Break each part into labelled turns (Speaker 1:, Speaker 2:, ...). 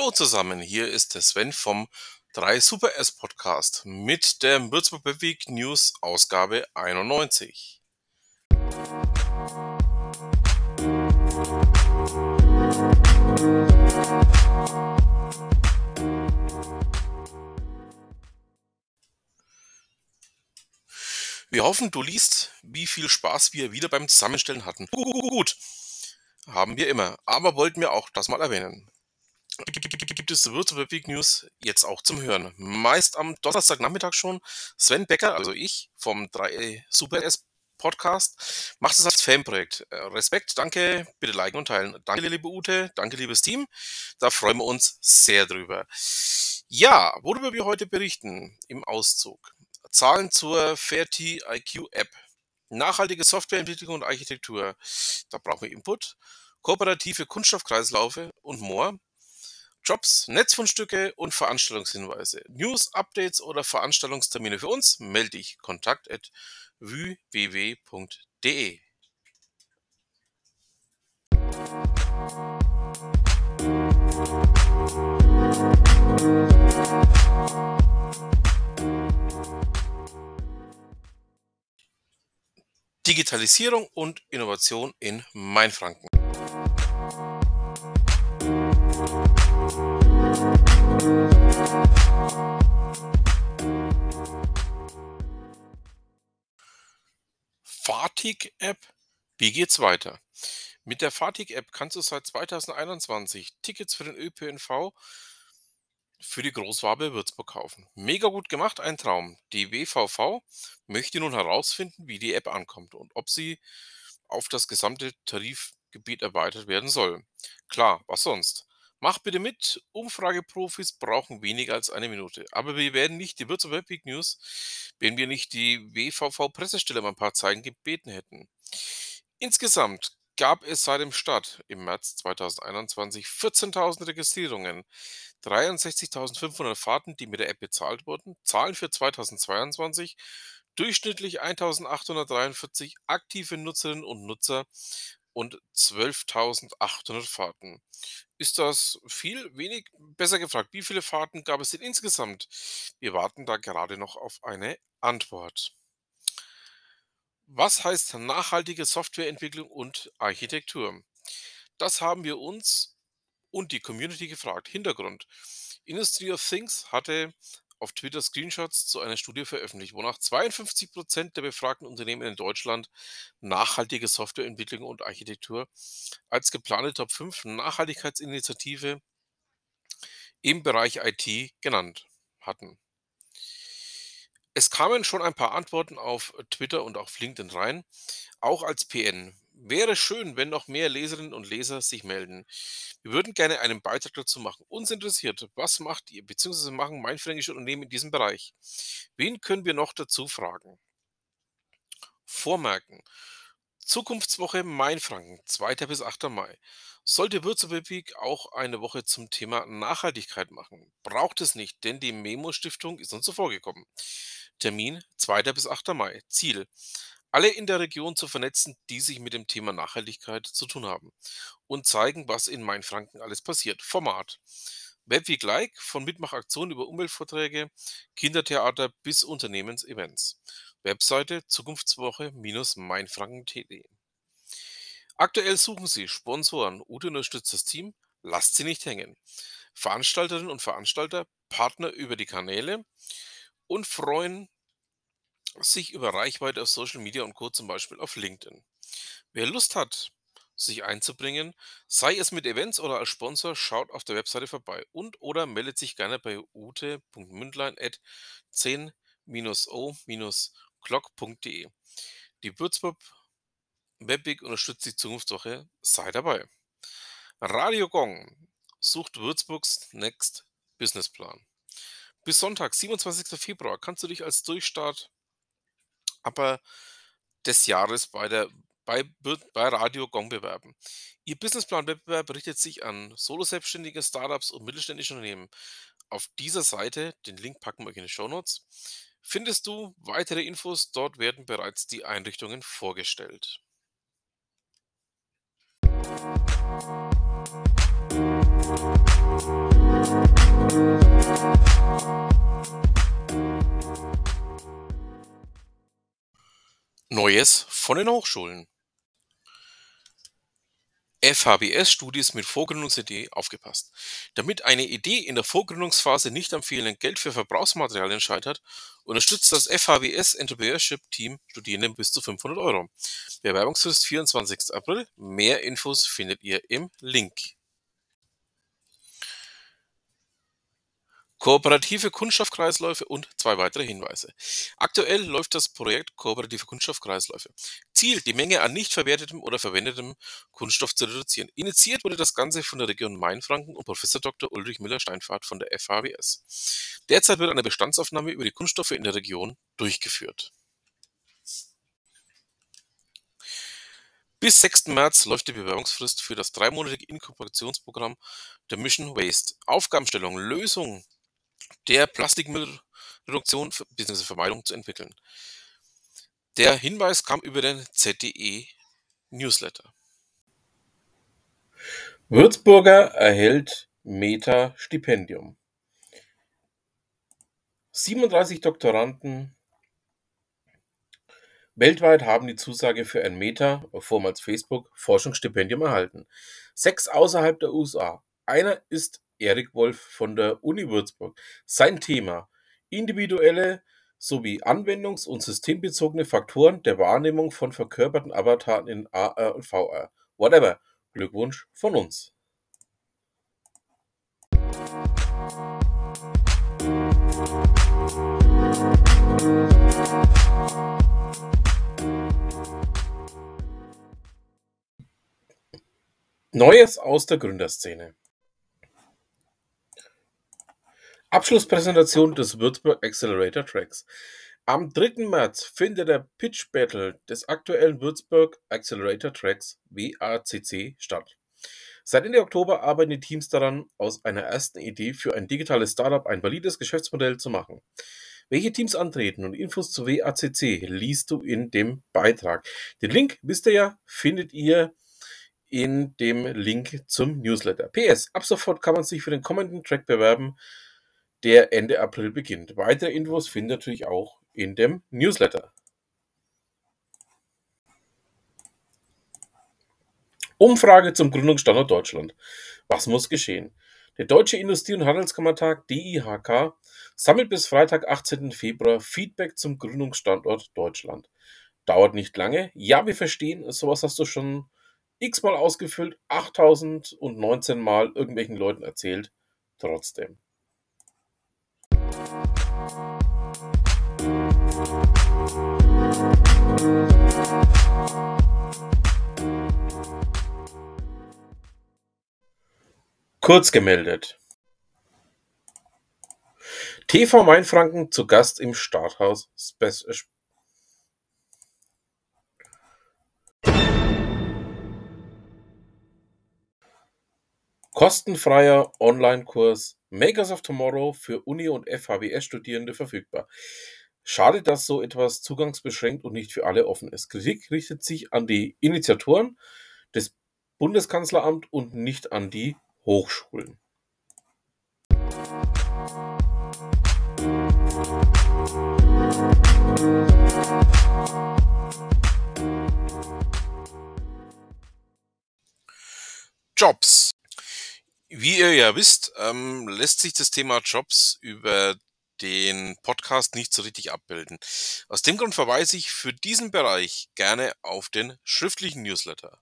Speaker 1: Hallo zusammen, hier ist der Sven vom 3 Super S Podcast mit der Würzburg Week News Ausgabe 91. Wir hoffen, du liest, wie viel Spaß wir wieder beim Zusammenstellen hatten. Gut, haben wir immer, aber wollten wir auch das mal erwähnen. Gibt es Virtual Week News jetzt auch zum Hören. Meist am Donnerstagnachmittag schon. Sven Becker, also ich vom 3 Super S Podcast, macht es als Fanprojekt. Respekt, danke, bitte liken und teilen. Danke, liebe Ute, danke, liebes Team. Da freuen wir uns sehr drüber. Ja, worüber wir heute berichten im Auszug. Zahlen zur Fairty IQ App. Nachhaltige Softwareentwicklung und Architektur. Da brauchen wir Input. Kooperative Kunststoffkreislaufe und more. Jobs, Netzfundstücke und Veranstaltungshinweise. News, Updates oder Veranstaltungstermine für uns melde dich kontakt at www.de. Digitalisierung und Innovation in Mainfranken. Fatig-App. Wie geht's weiter? Mit der Fatig-App kannst du seit 2021 Tickets für den ÖPNV für die Großwabe Würzburg kaufen. Mega gut gemacht, ein Traum. Die WVV möchte nun herausfinden, wie die App ankommt und ob sie auf das gesamte Tarifgebiet erweitert werden soll. Klar, was sonst? Mach bitte mit. Umfrageprofis brauchen weniger als eine Minute. Aber wir werden nicht die Würzburg Week News, wenn wir nicht die WVV-Pressestelle um ein paar Zeichen gebeten hätten. Insgesamt gab es seit dem Start im März 2021 14.000 Registrierungen, 63.500 Fahrten, die mit der App bezahlt wurden, Zahlen für 2022, durchschnittlich 1.843 aktive Nutzerinnen und Nutzer und 12.800 Fahrten. Ist das viel, wenig? Besser gefragt, wie viele Fahrten gab es denn insgesamt? Wir warten da gerade noch auf eine Antwort. Was heißt nachhaltige Softwareentwicklung und Architektur? Das haben wir uns und die Community gefragt. Hintergrund. Industry of Things hatte auf Twitter Screenshots zu einer Studie veröffentlicht, wonach 52 Prozent der befragten Unternehmen in Deutschland nachhaltige Softwareentwicklung und Architektur als geplante Top 5 Nachhaltigkeitsinitiative im Bereich IT genannt hatten. Es kamen schon ein paar Antworten auf Twitter und auf LinkedIn rein, auch als PN. Wäre schön, wenn noch mehr Leserinnen und Leser sich melden. Wir würden gerne einen Beitrag dazu machen. Uns interessiert, was macht ihr bzw. machen mainfränkische Unternehmen in diesem Bereich? Wen können wir noch dazu fragen? Vormerken. Zukunftswoche Mainfranken, 2. bis 8. Mai. Sollte Würzburg auch eine Woche zum Thema Nachhaltigkeit machen? Braucht es nicht, denn die Memo Stiftung ist uns zuvor gekommen. Termin 2. bis 8. Mai. Ziel alle in der Region zu vernetzen, die sich mit dem Thema Nachhaltigkeit zu tun haben und zeigen, was in Mainfranken alles passiert. Format. Webweek Like von Mitmachaktionen über Umweltvorträge, Kindertheater bis Unternehmensevents. Webseite Zukunftswoche-mainfranken.de. Aktuell suchen Sie Sponsoren. Ute unterstützt das Team. Lasst sie nicht hängen. Veranstalterinnen und Veranstalter, Partner über die Kanäle und freuen sich über Reichweite auf Social Media und Co. zum Beispiel auf LinkedIn. Wer Lust hat, sich einzubringen, sei es mit Events oder als Sponsor, schaut auf der Webseite vorbei und oder meldet sich gerne bei ute.mündlein at 10-o-clock.de. Die Würzburg Webweg unterstützt die Zukunftswoche. Sei dabei. Radio Gong sucht Würzburgs Next Businessplan. Bis Sonntag, 27. Februar, kannst du dich als Durchstart aber des Jahres bei der bei, bei Radio Gong bewerben. Ihr Businessplan-Wettbewerb richtet sich an Solo-Selbstständige, Startups und mittelständische Unternehmen. Auf dieser Seite, den Link packen wir euch in die Show Notes, findest du weitere Infos. Dort werden bereits die Einrichtungen vorgestellt. Musik Neues von den Hochschulen. FHBS-Studis mit Vorgründungsidee aufgepasst. Damit eine Idee in der Vorgründungsphase nicht am fehlenden Geld für Verbrauchsmaterialien scheitert, unterstützt das FHBS Entrepreneurship Team Studierende bis zu 500 Euro. Bewerbungsfrist 24. April. Mehr Infos findet ihr im Link. Kooperative Kunststoffkreisläufe und zwei weitere Hinweise. Aktuell läuft das Projekt Kooperative Kunststoffkreisläufe. Ziel, die Menge an nicht verwertetem oder verwendetem Kunststoff zu reduzieren. Initiiert wurde das Ganze von der Region Mainfranken und Professor Dr. Ulrich Müller-Steinfahrt von der FHWS. Derzeit wird eine Bestandsaufnahme über die Kunststoffe in der Region durchgeführt. Bis 6. März läuft die Bewerbungsfrist für das dreimonatige Inkubationsprogramm der Mission Waste. Aufgabenstellung, Lösung der Plastikmüllreduktion bzw. Vermeidung zu entwickeln. Der Hinweis kam über den ZDE Newsletter.
Speaker 2: Würzburger erhält Meta-Stipendium. 37 Doktoranden weltweit haben die Zusage für ein Meta, vormals Facebook, Forschungsstipendium erhalten. Sechs außerhalb der USA. Einer ist Erik Wolf von der Uni Würzburg. Sein Thema: individuelle sowie anwendungs- und systembezogene Faktoren der Wahrnehmung von verkörperten Avataren in AR und VR. Whatever. Glückwunsch von uns. Neues aus der Gründerszene. Abschlusspräsentation des Würzburg Accelerator Tracks. Am 3. März findet der Pitch Battle des aktuellen Würzburg Accelerator Tracks WACC statt. Seit Ende Oktober arbeiten die Teams daran, aus einer ersten Idee für ein digitales Startup ein valides Geschäftsmodell zu machen. Welche Teams antreten und Infos zu WACC liest du in dem Beitrag. Den Link, wisst ihr ja, findet ihr in dem Link zum Newsletter. PS, ab sofort kann man sich für den kommenden Track bewerben der Ende April beginnt. Weitere Infos findet ihr natürlich auch in dem Newsletter. Umfrage zum Gründungsstandort Deutschland. Was muss geschehen? Der Deutsche Industrie- und Handelskammertag DIHK sammelt bis Freitag, 18. Februar Feedback zum Gründungsstandort Deutschland. Dauert nicht lange. Ja, wir verstehen, sowas hast du schon x-mal ausgefüllt, 8019 Mal irgendwelchen Leuten erzählt. Trotzdem. Kurz gemeldet. TV Mainfranken zu Gast im Starthaus Spe Kostenfreier Online-Kurs Makers of Tomorrow für Uni- und FHBS-Studierende verfügbar. Schade, dass so etwas zugangsbeschränkt und nicht für alle offen ist. Kritik richtet sich an die Initiatoren des Bundeskanzleramt und nicht an die Hochschulen.
Speaker 1: Jobs. Wie ihr ja wisst, ähm, lässt sich das Thema Jobs über den Podcast nicht so richtig abbilden. Aus dem Grund verweise ich für diesen Bereich gerne auf den schriftlichen Newsletter.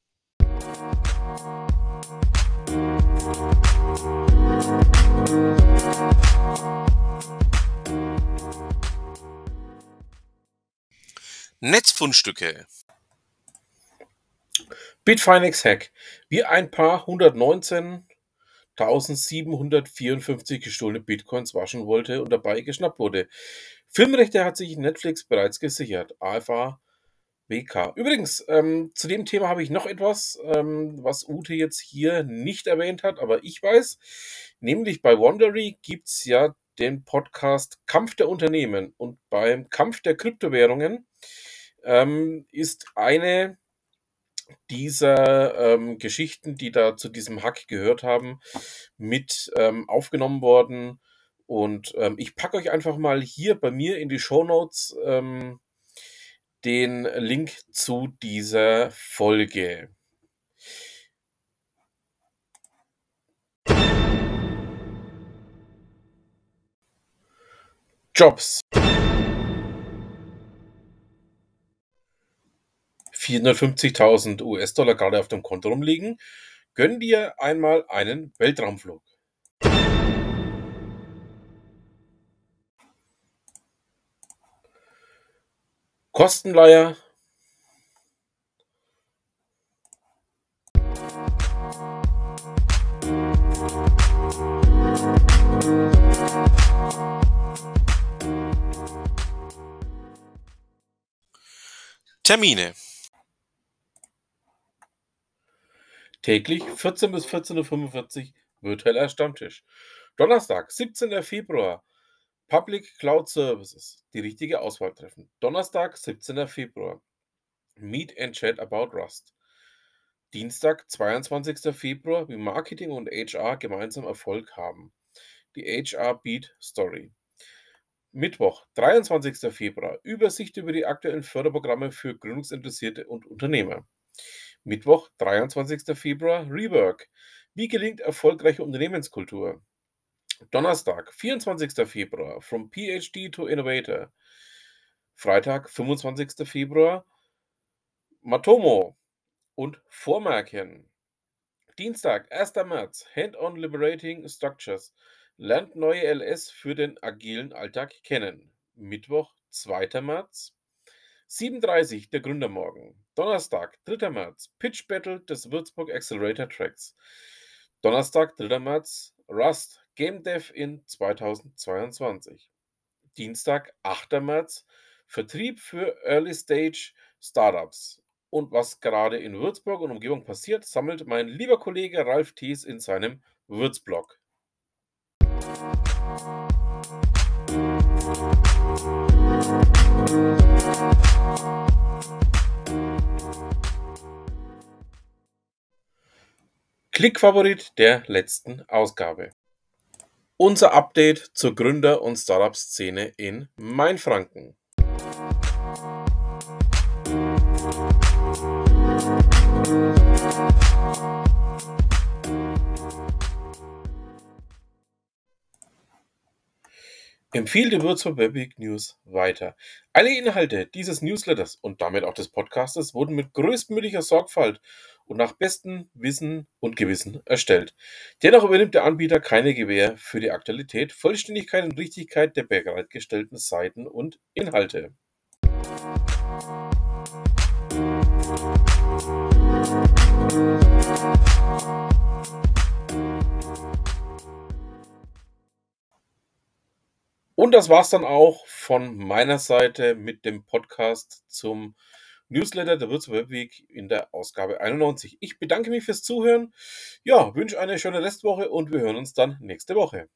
Speaker 1: Netzfundstücke.
Speaker 2: Bitfinex Hack. Wie ein paar 119 1754 gestohlene Bitcoins waschen wollte und dabei geschnappt wurde. Filmrechte hat sich Netflix bereits gesichert. AFA WK. Übrigens, ähm, zu dem Thema habe ich noch etwas, ähm, was Ute jetzt hier nicht erwähnt hat, aber ich weiß. Nämlich bei Wondery gibt es ja den Podcast Kampf der Unternehmen. Und beim Kampf der Kryptowährungen ähm, ist eine dieser ähm, Geschichten, die da zu diesem Hack gehört haben, mit ähm, aufgenommen worden. Und ähm, ich packe euch einfach mal hier bei mir in die Show Notes ähm, den Link zu dieser Folge. Jobs. 450.000 US-Dollar gerade auf dem Konto rumliegen. Gönn dir einmal einen Weltraumflug. Kostenleier.
Speaker 1: Termine.
Speaker 2: Täglich 14 bis 14.45 Uhr virtueller Stammtisch. Donnerstag, 17. Februar. Public Cloud Services. Die richtige Auswahl treffen. Donnerstag, 17. Februar. Meet and Chat about Rust. Dienstag, 22. Februar, wie Marketing und HR gemeinsam Erfolg haben. Die HR Beat Story. Mittwoch, 23. Februar, Übersicht über die aktuellen Förderprogramme für Gründungsinteressierte und Unternehmer. Mittwoch, 23. Februar, Rework. Wie gelingt erfolgreiche Unternehmenskultur? Donnerstag, 24. Februar, From PhD to Innovator. Freitag, 25. Februar, Matomo und Vormerken. Dienstag, 1. März, Hand-on Liberating Structures. Lernt neue LS für den agilen Alltag kennen. Mittwoch, 2. März. 7.30 der Gründermorgen. Donnerstag, 3. März. Pitch Battle des Würzburg Accelerator Tracks. Donnerstag, 3. März. Rust Game Dev in 2022. Dienstag, 8. März. Vertrieb für Early Stage Startups. Und was gerade in Würzburg und Umgebung passiert, sammelt mein lieber Kollege Ralf Thies in seinem Würzblog. Klickfavorit der letzten Ausgabe. Unser Update zur Gründer- und Startup-Szene in Mainfranken. Empfehle die Würzburg Webweek News weiter. Alle Inhalte dieses Newsletters und damit auch des Podcastes wurden mit größtmöglicher Sorgfalt und nach bestem Wissen und Gewissen erstellt. Dennoch übernimmt der Anbieter keine Gewähr für die Aktualität, Vollständigkeit und Richtigkeit der bereitgestellten Seiten und Inhalte. Und das war's dann auch von meiner Seite mit dem Podcast zum Newsletter der Würzburg Webweek in der Ausgabe 91. Ich bedanke mich fürs Zuhören. Ja, wünsche eine schöne Restwoche und wir hören uns dann nächste Woche.